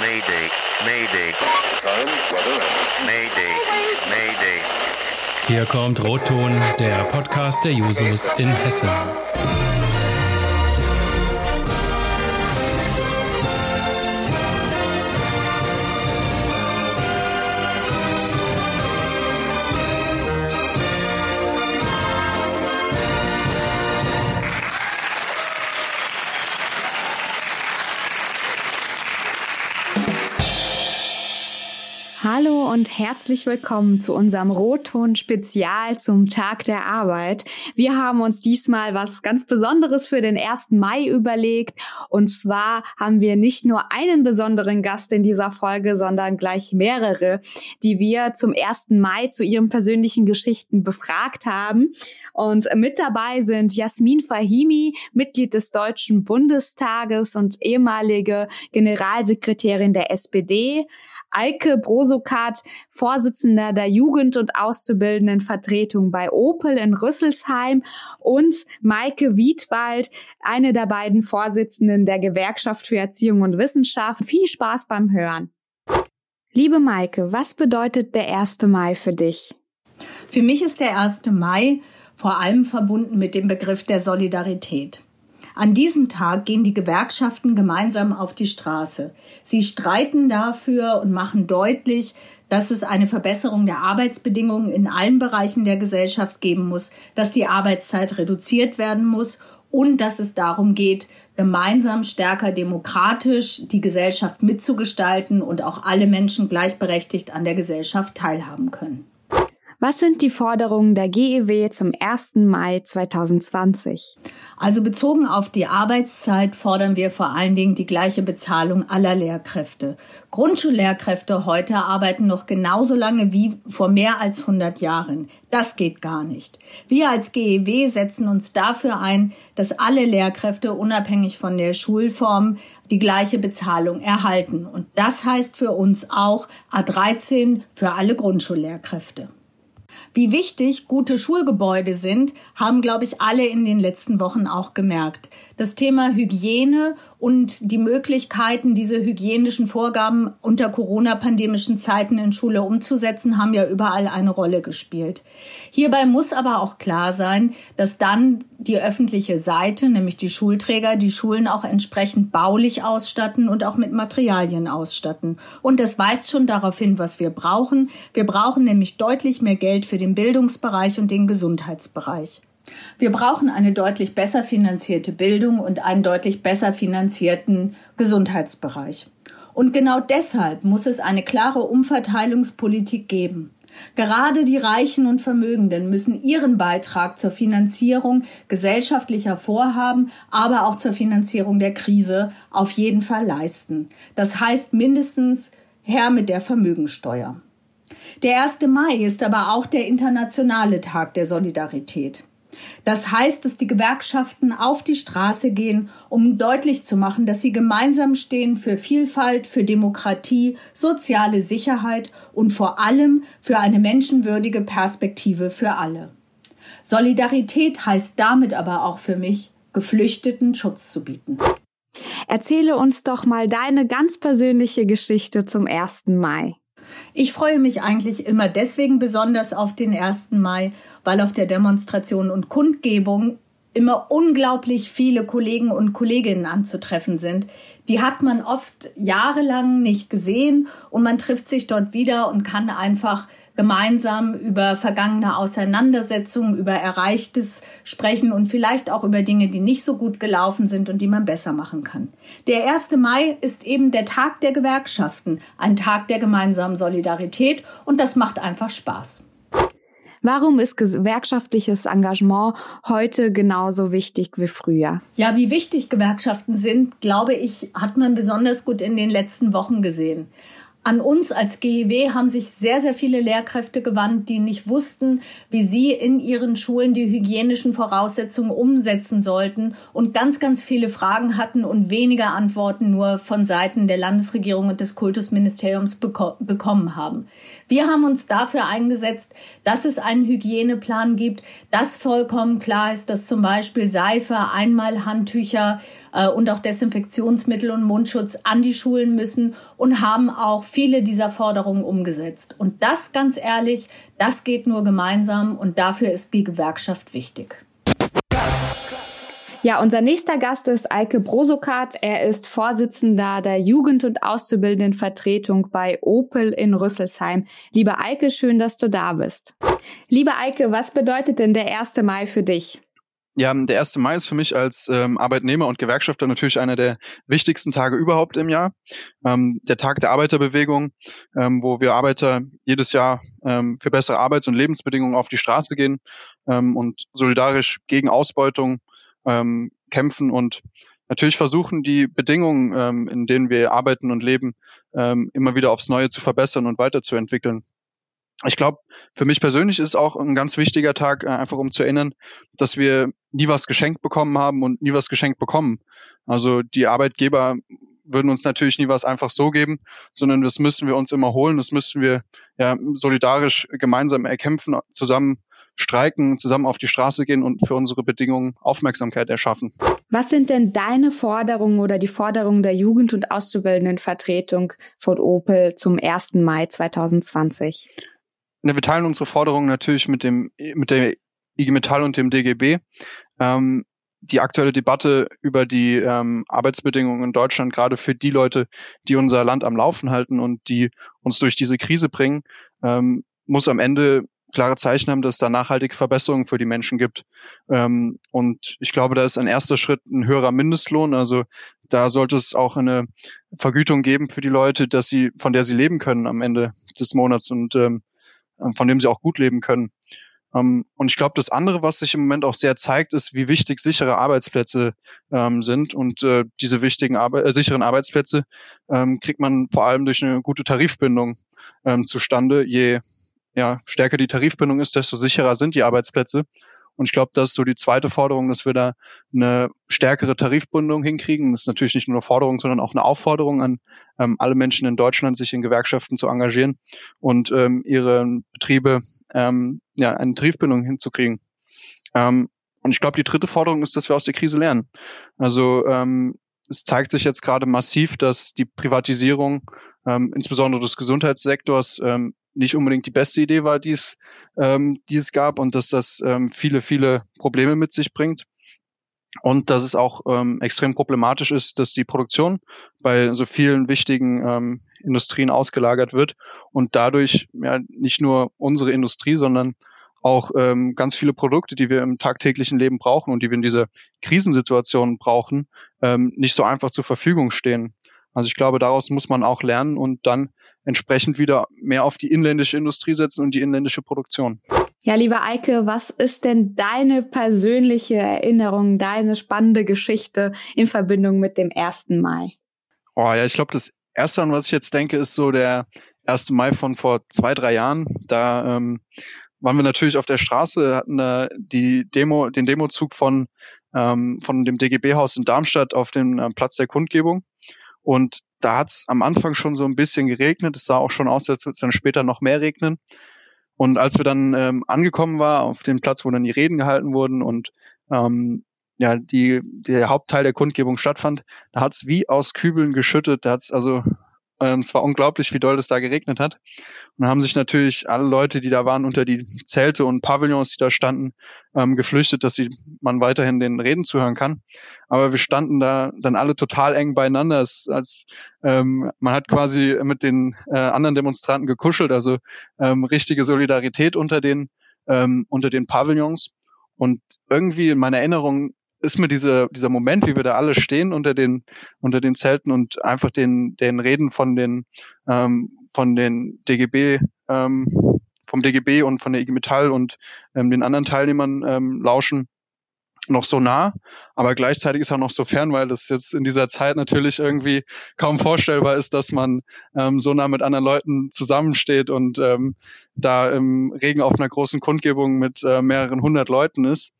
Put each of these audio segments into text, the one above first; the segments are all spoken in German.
Mayday, Mayday. Mayday, Mayday. Hier kommt Rotton, der Podcast der Jusos in Hessen. Herzlich willkommen zu unserem Rotton-Spezial zum Tag der Arbeit. Wir haben uns diesmal was ganz Besonderes für den 1. Mai überlegt. Und zwar haben wir nicht nur einen besonderen Gast in dieser Folge, sondern gleich mehrere, die wir zum 1. Mai zu ihren persönlichen Geschichten befragt haben. Und mit dabei sind Jasmin Fahimi, Mitglied des Deutschen Bundestages und ehemalige Generalsekretärin der SPD. Eike Brosokat, Vorsitzender der Jugend- und Auszubildendenvertretung bei Opel in Rüsselsheim und Maike Wiedwald, eine der beiden Vorsitzenden der Gewerkschaft für Erziehung und Wissenschaft. Viel Spaß beim Hören. Liebe Maike, was bedeutet der 1. Mai für dich? Für mich ist der 1. Mai vor allem verbunden mit dem Begriff der Solidarität. An diesem Tag gehen die Gewerkschaften gemeinsam auf die Straße. Sie streiten dafür und machen deutlich, dass es eine Verbesserung der Arbeitsbedingungen in allen Bereichen der Gesellschaft geben muss, dass die Arbeitszeit reduziert werden muss und dass es darum geht, gemeinsam stärker demokratisch die Gesellschaft mitzugestalten und auch alle Menschen gleichberechtigt an der Gesellschaft teilhaben können. Was sind die Forderungen der GEW zum 1. Mai 2020? Also bezogen auf die Arbeitszeit fordern wir vor allen Dingen die gleiche Bezahlung aller Lehrkräfte. Grundschullehrkräfte heute arbeiten noch genauso lange wie vor mehr als 100 Jahren. Das geht gar nicht. Wir als GEW setzen uns dafür ein, dass alle Lehrkräfte unabhängig von der Schulform die gleiche Bezahlung erhalten. Und das heißt für uns auch A13 für alle Grundschullehrkräfte. Wie wichtig gute Schulgebäude sind, haben, glaube ich, alle in den letzten Wochen auch gemerkt. Das Thema Hygiene und die Möglichkeiten, diese hygienischen Vorgaben unter Corona-pandemischen Zeiten in Schule umzusetzen, haben ja überall eine Rolle gespielt. Hierbei muss aber auch klar sein, dass dann die öffentliche Seite, nämlich die Schulträger, die Schulen auch entsprechend baulich ausstatten und auch mit Materialien ausstatten. Und das weist schon darauf hin, was wir brauchen. Wir brauchen nämlich deutlich mehr Geld für den Bildungsbereich und den Gesundheitsbereich. Wir brauchen eine deutlich besser finanzierte Bildung und einen deutlich besser finanzierten Gesundheitsbereich. Und genau deshalb muss es eine klare Umverteilungspolitik geben. Gerade die Reichen und Vermögenden müssen ihren Beitrag zur Finanzierung gesellschaftlicher Vorhaben, aber auch zur Finanzierung der Krise auf jeden Fall leisten. Das heißt mindestens Herr mit der Vermögensteuer. Der 1. Mai ist aber auch der internationale Tag der Solidarität. Das heißt, dass die Gewerkschaften auf die Straße gehen, um deutlich zu machen, dass sie gemeinsam stehen für Vielfalt, für Demokratie, soziale Sicherheit und vor allem für eine menschenwürdige Perspektive für alle. Solidarität heißt damit aber auch für mich, Geflüchteten Schutz zu bieten. Erzähle uns doch mal deine ganz persönliche Geschichte zum 1. Mai. Ich freue mich eigentlich immer deswegen besonders auf den 1. Mai, weil auf der Demonstration und Kundgebung immer unglaublich viele Kollegen und Kolleginnen anzutreffen sind. Die hat man oft jahrelang nicht gesehen und man trifft sich dort wieder und kann einfach gemeinsam über vergangene Auseinandersetzungen, über Erreichtes sprechen und vielleicht auch über Dinge, die nicht so gut gelaufen sind und die man besser machen kann. Der 1. Mai ist eben der Tag der Gewerkschaften, ein Tag der gemeinsamen Solidarität und das macht einfach Spaß. Warum ist gewerkschaftliches Engagement heute genauso wichtig wie früher? Ja, wie wichtig Gewerkschaften sind, glaube ich, hat man besonders gut in den letzten Wochen gesehen. An uns als GEW haben sich sehr, sehr viele Lehrkräfte gewandt, die nicht wussten, wie sie in ihren Schulen die hygienischen Voraussetzungen umsetzen sollten und ganz, ganz viele Fragen hatten und weniger Antworten nur von Seiten der Landesregierung und des Kultusministeriums beko bekommen haben. Wir haben uns dafür eingesetzt, dass es einen Hygieneplan gibt, dass vollkommen klar ist, dass zum Beispiel Seife, Einmalhandtücher, äh, und auch Desinfektionsmittel und Mundschutz an die Schulen müssen und haben auch viele dieser Forderungen umgesetzt. Und das, ganz ehrlich, das geht nur gemeinsam und dafür ist die Gewerkschaft wichtig. Ja, unser nächster Gast ist Eike Brosokat. Er ist Vorsitzender der Jugend- und Auszubildendenvertretung bei Opel in Rüsselsheim. Liebe Eike, schön, dass du da bist. Liebe Eike, was bedeutet denn der 1. Mai für dich? Ja, der 1. Mai ist für mich als ähm, Arbeitnehmer und Gewerkschafter natürlich einer der wichtigsten Tage überhaupt im Jahr. Ähm, der Tag der Arbeiterbewegung, ähm, wo wir Arbeiter jedes Jahr ähm, für bessere Arbeits- und Lebensbedingungen auf die Straße gehen ähm, und solidarisch gegen Ausbeutung ähm, kämpfen und natürlich versuchen, die Bedingungen, ähm, in denen wir arbeiten und leben, ähm, immer wieder aufs Neue zu verbessern und weiterzuentwickeln. Ich glaube, für mich persönlich ist auch ein ganz wichtiger Tag, äh, einfach um zu erinnern, dass wir nie was geschenkt bekommen haben und nie was geschenkt bekommen. Also die Arbeitgeber würden uns natürlich nie was einfach so geben, sondern das müssen wir uns immer holen, das müssen wir ja solidarisch gemeinsam erkämpfen, zusammen streiken, zusammen auf die Straße gehen und für unsere Bedingungen Aufmerksamkeit erschaffen. Was sind denn deine Forderungen oder die Forderungen der Jugend- und Auszubildendenvertretung von Opel zum 1. Mai 2020? Ja, wir teilen unsere Forderungen natürlich mit dem mit der IG Metall und dem DGB. Ähm, die aktuelle Debatte über die ähm, Arbeitsbedingungen in Deutschland, gerade für die Leute, die unser Land am Laufen halten und die uns durch diese Krise bringen, ähm, muss am Ende klare Zeichen haben, dass es da nachhaltige Verbesserungen für die Menschen gibt. Ähm, und ich glaube, da ist ein erster Schritt ein höherer Mindestlohn. Also da sollte es auch eine Vergütung geben für die Leute, dass sie, von der sie leben können am Ende des Monats und ähm, von dem sie auch gut leben können. Ähm, und ich glaube, das andere, was sich im Moment auch sehr zeigt, ist, wie wichtig sichere Arbeitsplätze ähm, sind. Und äh, diese wichtigen Arbe äh, sicheren Arbeitsplätze ähm, kriegt man vor allem durch eine gute Tarifbindung ähm, zustande. Je ja, stärker die Tarifbindung ist, desto sicherer sind die Arbeitsplätze. Und ich glaube, das ist so die zweite Forderung, dass wir da eine stärkere Tarifbindung hinkriegen. Das ist natürlich nicht nur eine Forderung, sondern auch eine Aufforderung an ähm, alle Menschen in Deutschland, sich in Gewerkschaften zu engagieren und ähm, ihre Betriebe ähm, ja, eine Tarifbindung hinzukriegen. Ähm, und ich glaube, die dritte Forderung ist, dass wir aus der Krise lernen. Also ähm, es zeigt sich jetzt gerade massiv, dass die Privatisierung, ähm, insbesondere des Gesundheitssektors, ähm, nicht unbedingt die beste Idee war, die es, ähm, die es gab und dass das ähm, viele, viele Probleme mit sich bringt. Und dass es auch ähm, extrem problematisch ist, dass die Produktion bei so vielen wichtigen ähm, Industrien ausgelagert wird und dadurch ja nicht nur unsere Industrie, sondern auch ähm, ganz viele Produkte, die wir im tagtäglichen Leben brauchen und die wir in dieser Krisensituation brauchen, ähm, nicht so einfach zur Verfügung stehen. Also ich glaube, daraus muss man auch lernen und dann entsprechend wieder mehr auf die inländische Industrie setzen und die inländische Produktion. Ja, lieber Eike, was ist denn deine persönliche Erinnerung, deine spannende Geschichte in Verbindung mit dem 1. Mai? Oh ja, ich glaube, das Erste, an was ich jetzt denke, ist so der 1. Mai von vor zwei, drei Jahren. Da ähm, waren wir natürlich auf der Straße, hatten da die Demo, den Demozug von, ähm, von dem DGB-Haus in Darmstadt auf dem äh, Platz der Kundgebung. Und da hat es am Anfang schon so ein bisschen geregnet. Es sah auch schon aus, als würde es dann später noch mehr regnen. Und als wir dann ähm, angekommen war auf dem Platz, wo dann die Reden gehalten wurden und ähm, ja, die, der Hauptteil der Kundgebung stattfand, da hat es wie aus Kübeln geschüttet. Da hat es also ähm, es war unglaublich, wie doll es da geregnet hat. Und da haben sich natürlich alle Leute, die da waren, unter die Zelte und Pavillons, die da standen, ähm, geflüchtet, dass sie, man weiterhin den Reden zuhören kann. Aber wir standen da dann alle total eng beieinander. Es, als, ähm, man hat quasi mit den äh, anderen Demonstranten gekuschelt, also ähm, richtige Solidarität unter den, ähm, unter den Pavillons. Und irgendwie in meiner Erinnerung ist mir diese, dieser Moment, wie wir da alle stehen unter den, unter den Zelten und einfach den, den Reden von den, ähm, von den DGB, ähm, vom DGB und von der IG Metall und ähm, den anderen Teilnehmern ähm, lauschen, noch so nah, aber gleichzeitig ist er noch so fern, weil das jetzt in dieser Zeit natürlich irgendwie kaum vorstellbar ist, dass man ähm, so nah mit anderen Leuten zusammensteht und ähm, da im Regen auf einer großen Kundgebung mit äh, mehreren hundert Leuten ist.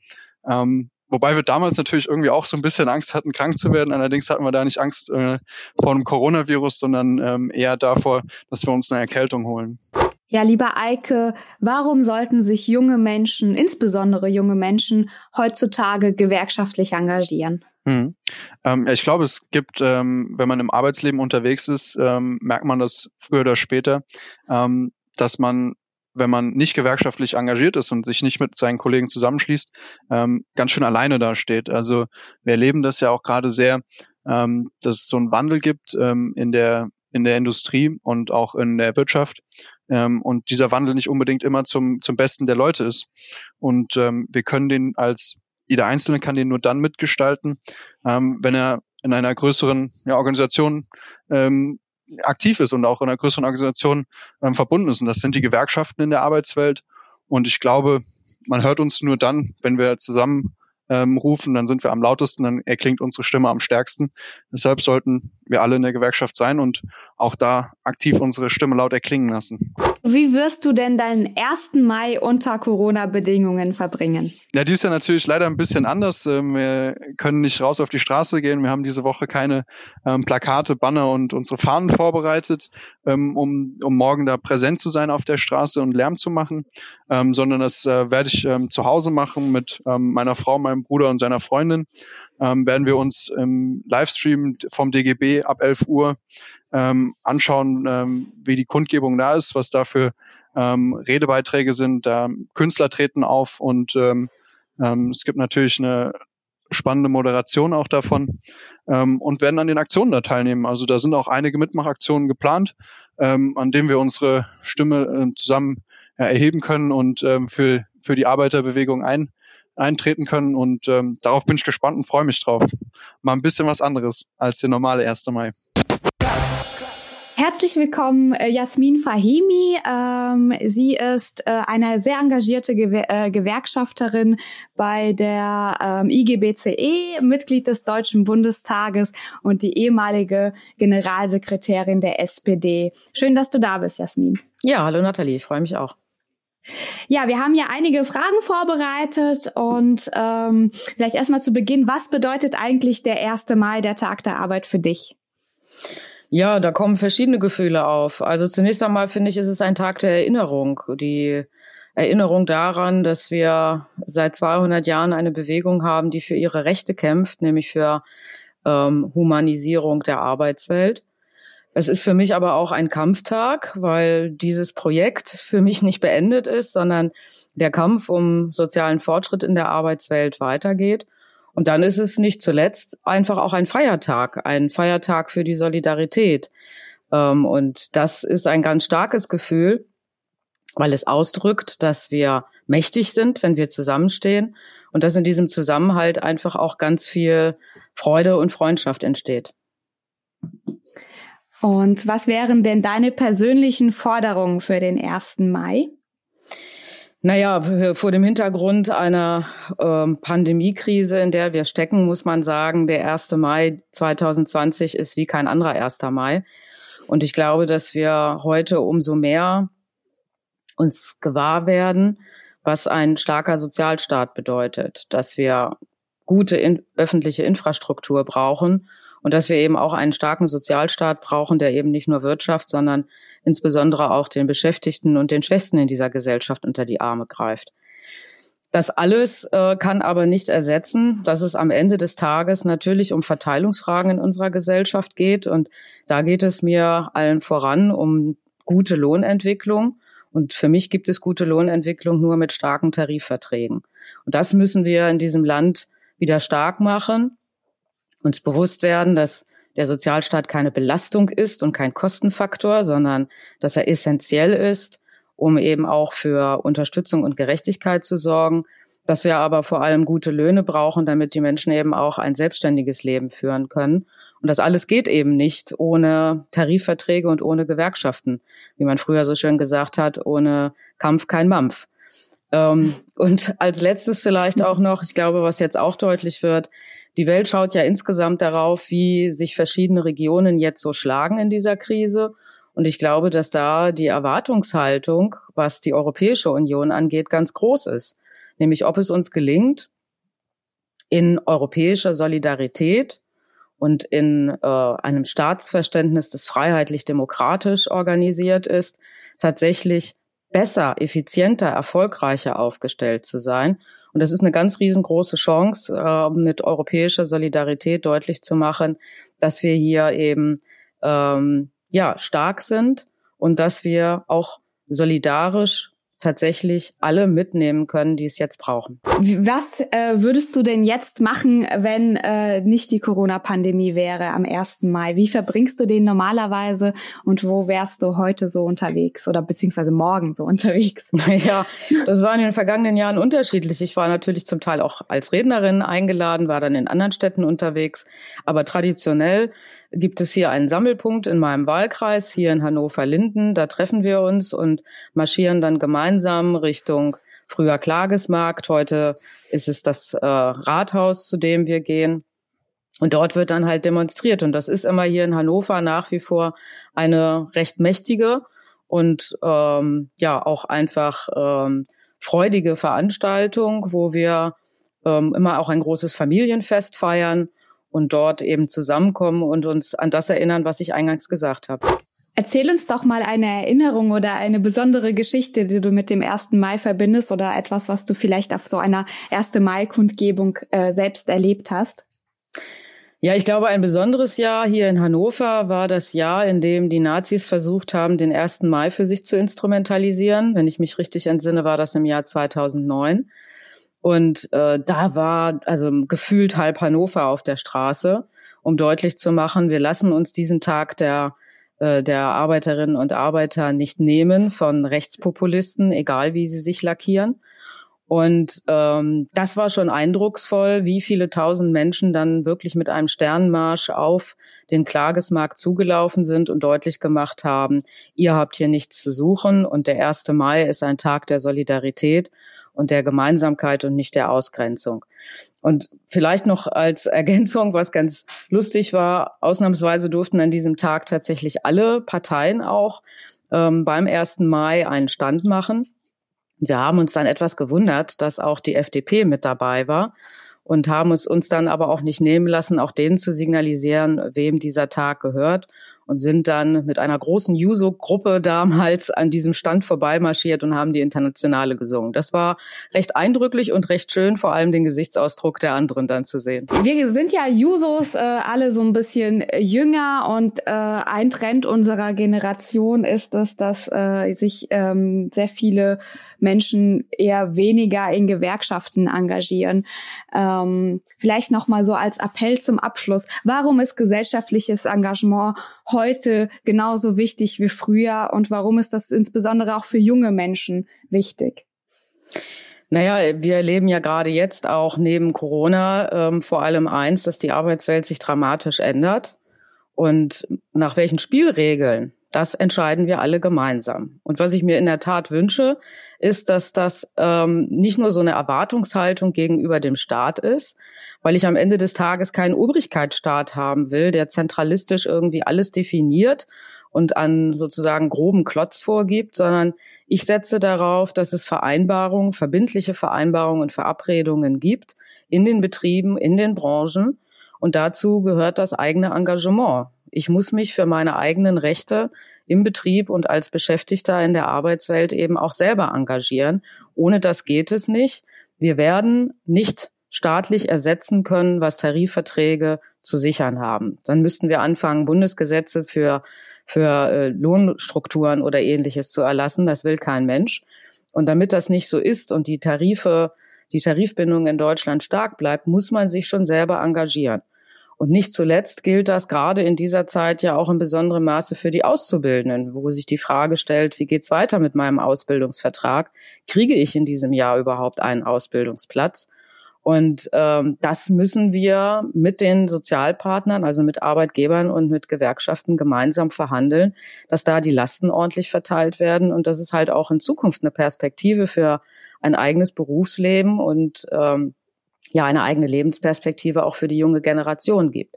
Ähm, Wobei wir damals natürlich irgendwie auch so ein bisschen Angst hatten, krank zu werden. Allerdings hatten wir da nicht Angst äh, vor einem Coronavirus, sondern ähm, eher davor, dass wir uns eine Erkältung holen. Ja, lieber Eike, warum sollten sich junge Menschen, insbesondere junge Menschen, heutzutage gewerkschaftlich engagieren? Hm. Ähm, ja, ich glaube, es gibt, ähm, wenn man im Arbeitsleben unterwegs ist, ähm, merkt man das früher oder später, ähm, dass man, wenn man nicht gewerkschaftlich engagiert ist und sich nicht mit seinen Kollegen zusammenschließt, ähm, ganz schön alleine dasteht. Also wir erleben das ja auch gerade sehr, ähm, dass es so einen Wandel gibt in der in der Industrie und auch in der Wirtschaft. Ähm, und dieser Wandel nicht unbedingt immer zum, zum Besten der Leute ist. Und ähm, wir können den als jeder Einzelne kann den nur dann mitgestalten, ähm, wenn er in einer größeren ja, Organisation ähm, aktiv ist und auch in einer größeren Organisation ähm, verbunden ist. Und das sind die Gewerkschaften in der Arbeitswelt. Und ich glaube, man hört uns nur dann, wenn wir zusammen ähm, rufen, dann sind wir am lautesten, dann erklingt unsere Stimme am stärksten. Deshalb sollten wir alle in der Gewerkschaft sein und auch da aktiv unsere Stimme laut erklingen lassen. Wie wirst du denn deinen 1. Mai unter Corona-Bedingungen verbringen? Ja, dies ist ja natürlich leider ein bisschen anders. Ähm, wir können nicht raus auf die Straße gehen. Wir haben diese Woche keine ähm, Plakate, Banner und unsere Fahnen vorbereitet, ähm, um, um morgen da präsent zu sein auf der Straße und Lärm zu machen, ähm, sondern das äh, werde ich ähm, zu Hause machen mit ähm, meiner Frau, meinem Bruder und seiner Freundin. werden wir uns im Livestream vom DGB ab 11 Uhr ähm, anschauen, ähm, wie die Kundgebung da ist, was da für ähm, Redebeiträge sind. Da Künstler treten auf und ähm, ähm, es gibt natürlich eine spannende Moderation auch davon ähm, und werden an den Aktionen da teilnehmen. Also da sind auch einige Mitmachaktionen geplant, ähm, an denen wir unsere Stimme äh, zusammen ja, erheben können und ähm, für, für die Arbeiterbewegung ein, eintreten können. Und ähm, darauf bin ich gespannt und freue mich drauf. Mal ein bisschen was anderes als der normale 1. Mai. Herzlich willkommen, äh, Jasmin Fahimi. Ähm, sie ist äh, eine sehr engagierte Gewer äh, Gewerkschafterin bei der ähm, IGBCE, Mitglied des Deutschen Bundestages und die ehemalige Generalsekretärin der SPD. Schön, dass du da bist, Jasmin. Ja, hallo Nathalie, ich freue mich auch. Ja, wir haben ja einige Fragen vorbereitet und ähm, vielleicht erstmal zu Beginn, was bedeutet eigentlich der 1. Mai, der Tag der Arbeit für dich? Ja, da kommen verschiedene Gefühle auf. Also zunächst einmal finde ich, ist es ein Tag der Erinnerung. Die Erinnerung daran, dass wir seit 200 Jahren eine Bewegung haben, die für ihre Rechte kämpft, nämlich für ähm, Humanisierung der Arbeitswelt. Es ist für mich aber auch ein Kampftag, weil dieses Projekt für mich nicht beendet ist, sondern der Kampf um sozialen Fortschritt in der Arbeitswelt weitergeht. Und dann ist es nicht zuletzt einfach auch ein Feiertag, ein Feiertag für die Solidarität. Ähm, und das ist ein ganz starkes Gefühl, weil es ausdrückt, dass wir mächtig sind, wenn wir zusammenstehen und dass in diesem Zusammenhalt einfach auch ganz viel Freude und Freundschaft entsteht. Und was wären denn deine persönlichen Forderungen für den 1. Mai? Naja, vor dem Hintergrund einer ähm, Pandemiekrise, in der wir stecken, muss man sagen, der 1. Mai 2020 ist wie kein anderer 1. Mai. Und ich glaube, dass wir heute umso mehr uns gewahr werden, was ein starker Sozialstaat bedeutet, dass wir gute in öffentliche Infrastruktur brauchen und dass wir eben auch einen starken Sozialstaat brauchen, der eben nicht nur Wirtschaft, sondern insbesondere auch den Beschäftigten und den Schwächsten in dieser Gesellschaft unter die Arme greift. Das alles äh, kann aber nicht ersetzen, dass es am Ende des Tages natürlich um Verteilungsfragen in unserer Gesellschaft geht. Und da geht es mir allen voran um gute Lohnentwicklung. Und für mich gibt es gute Lohnentwicklung nur mit starken Tarifverträgen. Und das müssen wir in diesem Land wieder stark machen, uns bewusst werden, dass der Sozialstaat keine Belastung ist und kein Kostenfaktor, sondern dass er essentiell ist, um eben auch für Unterstützung und Gerechtigkeit zu sorgen, dass wir aber vor allem gute Löhne brauchen, damit die Menschen eben auch ein selbstständiges Leben führen können. Und das alles geht eben nicht ohne Tarifverträge und ohne Gewerkschaften. Wie man früher so schön gesagt hat, ohne Kampf kein Mampf. Ähm, und als letztes vielleicht auch noch, ich glaube, was jetzt auch deutlich wird, die Welt schaut ja insgesamt darauf, wie sich verschiedene Regionen jetzt so schlagen in dieser Krise. Und ich glaube, dass da die Erwartungshaltung, was die Europäische Union angeht, ganz groß ist. Nämlich, ob es uns gelingt, in europäischer Solidarität und in äh, einem Staatsverständnis, das freiheitlich-demokratisch organisiert ist, tatsächlich besser, effizienter, erfolgreicher aufgestellt zu sein Und das ist eine ganz riesengroße Chance, äh, mit europäischer Solidarität deutlich zu machen, dass wir hier eben ähm, ja stark sind und dass wir auch solidarisch tatsächlich alle mitnehmen können, die es jetzt brauchen. Was äh, würdest du denn jetzt machen, wenn äh, nicht die Corona-Pandemie wäre am 1. Mai? Wie verbringst du den normalerweise und wo wärst du heute so unterwegs oder beziehungsweise morgen so unterwegs? Ja, das war in den vergangenen Jahren unterschiedlich. Ich war natürlich zum Teil auch als Rednerin eingeladen, war dann in anderen Städten unterwegs, aber traditionell gibt es hier einen Sammelpunkt in meinem Wahlkreis, hier in Hannover-Linden. Da treffen wir uns und marschieren dann gemeinsam Richtung früher Klagesmarkt. Heute ist es das äh, Rathaus, zu dem wir gehen. Und dort wird dann halt demonstriert. Und das ist immer hier in Hannover nach wie vor eine recht mächtige und ähm, ja auch einfach ähm, freudige Veranstaltung, wo wir ähm, immer auch ein großes Familienfest feiern und dort eben zusammenkommen und uns an das erinnern, was ich eingangs gesagt habe. Erzähl uns doch mal eine Erinnerung oder eine besondere Geschichte, die du mit dem 1. Mai verbindest oder etwas, was du vielleicht auf so einer 1. Mai-Kundgebung äh, selbst erlebt hast. Ja, ich glaube, ein besonderes Jahr hier in Hannover war das Jahr, in dem die Nazis versucht haben, den 1. Mai für sich zu instrumentalisieren. Wenn ich mich richtig entsinne, war das im Jahr 2009. Und äh, da war also gefühlt halb Hannover auf der Straße, um deutlich zu machen, wir lassen uns diesen Tag der äh, der Arbeiterinnen und Arbeiter nicht nehmen von Rechtspopulisten, egal wie sie sich lackieren. Und ähm, das war schon eindrucksvoll, wie viele tausend Menschen dann wirklich mit einem Sternmarsch auf den Klagesmarkt zugelaufen sind und deutlich gemacht haben, ihr habt hier nichts zu suchen und der 1. Mai ist ein Tag der Solidarität und der Gemeinsamkeit und nicht der Ausgrenzung. Und vielleicht noch als Ergänzung, was ganz lustig war, ausnahmsweise durften an diesem Tag tatsächlich alle Parteien auch ähm, beim 1. Mai einen Stand machen. Wir haben uns dann etwas gewundert, dass auch die FDP mit dabei war und haben es uns dann aber auch nicht nehmen lassen, auch denen zu signalisieren, wem dieser Tag gehört und sind dann mit einer großen Juso-Gruppe damals an diesem Stand vorbeimarschiert und haben die Internationale gesungen. Das war recht eindrücklich und recht schön, vor allem den Gesichtsausdruck der anderen dann zu sehen. Wir sind ja Jusos äh, alle so ein bisschen jünger und äh, ein Trend unserer Generation ist es, dass äh, sich ähm, sehr viele Menschen eher weniger in Gewerkschaften engagieren. Ähm, vielleicht noch mal so als Appell zum Abschluss: Warum ist gesellschaftliches Engagement heute genauso wichtig wie früher und warum ist das insbesondere auch für junge Menschen wichtig? Naja, wir erleben ja gerade jetzt auch neben Corona ähm, vor allem eins, dass die Arbeitswelt sich dramatisch ändert. Und nach welchen Spielregeln das entscheiden wir alle gemeinsam. Und was ich mir in der Tat wünsche, ist, dass das ähm, nicht nur so eine Erwartungshaltung gegenüber dem Staat ist, weil ich am Ende des Tages keinen Obrigkeitsstaat haben will, der zentralistisch irgendwie alles definiert und an sozusagen groben Klotz vorgibt, sondern ich setze darauf, dass es Vereinbarungen, verbindliche Vereinbarungen und Verabredungen gibt in den Betrieben, in den Branchen. Und dazu gehört das eigene Engagement. Ich muss mich für meine eigenen Rechte im Betrieb und als Beschäftigter in der Arbeitswelt eben auch selber engagieren. Ohne das geht es nicht. Wir werden nicht staatlich ersetzen können, was Tarifverträge zu sichern haben. Dann müssten wir anfangen, Bundesgesetze für, für äh, Lohnstrukturen oder ähnliches zu erlassen. Das will kein Mensch. Und damit das nicht so ist und die Tarife, die Tarifbindung in Deutschland stark bleibt, muss man sich schon selber engagieren. Und nicht zuletzt gilt das gerade in dieser Zeit ja auch in besonderem Maße für die Auszubildenden, wo sich die Frage stellt, wie geht's weiter mit meinem Ausbildungsvertrag? Kriege ich in diesem Jahr überhaupt einen Ausbildungsplatz? Und ähm, das müssen wir mit den Sozialpartnern, also mit Arbeitgebern und mit Gewerkschaften gemeinsam verhandeln, dass da die Lasten ordentlich verteilt werden und dass es halt auch in Zukunft eine Perspektive für ein eigenes Berufsleben und ähm, ja eine eigene Lebensperspektive auch für die junge Generation gibt.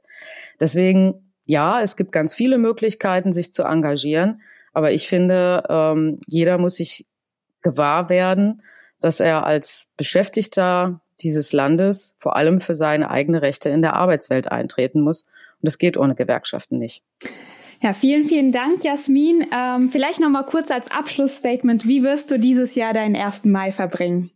Deswegen, ja, es gibt ganz viele Möglichkeiten, sich zu engagieren, aber ich finde, ähm, jeder muss sich gewahr werden, dass er als Beschäftigter dieses Landes vor allem für seine eigene Rechte in der Arbeitswelt eintreten muss. Und das geht ohne Gewerkschaften nicht. Ja, vielen, vielen Dank, Jasmin. Ähm, vielleicht noch mal kurz als Abschlussstatement. Wie wirst du dieses Jahr deinen 1. Mai verbringen?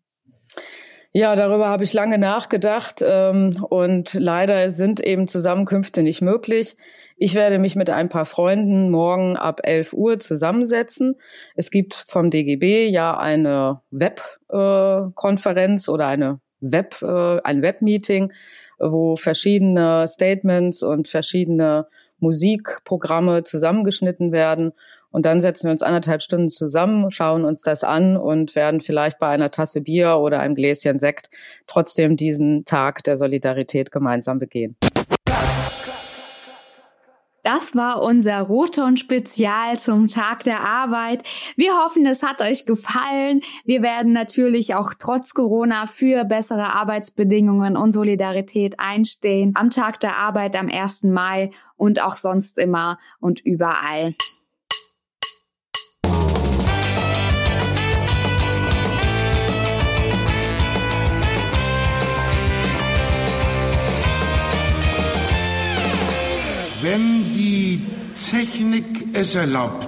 Ja, darüber habe ich lange nachgedacht ähm, und leider sind eben Zusammenkünfte nicht möglich. Ich werde mich mit ein paar Freunden morgen ab 11 Uhr zusammensetzen. Es gibt vom DGB ja eine Webkonferenz äh, oder eine Web, äh, ein Webmeeting, wo verschiedene Statements und verschiedene Musikprogramme zusammengeschnitten werden. Und dann setzen wir uns anderthalb Stunden zusammen, schauen uns das an und werden vielleicht bei einer Tasse Bier oder einem Gläschen Sekt trotzdem diesen Tag der Solidarität gemeinsam begehen. Das war unser Roton-Spezial zum Tag der Arbeit. Wir hoffen, es hat euch gefallen. Wir werden natürlich auch trotz Corona für bessere Arbeitsbedingungen und Solidarität einstehen. Am Tag der Arbeit am 1. Mai und auch sonst immer und überall. Wenn die Technik es erlaubt,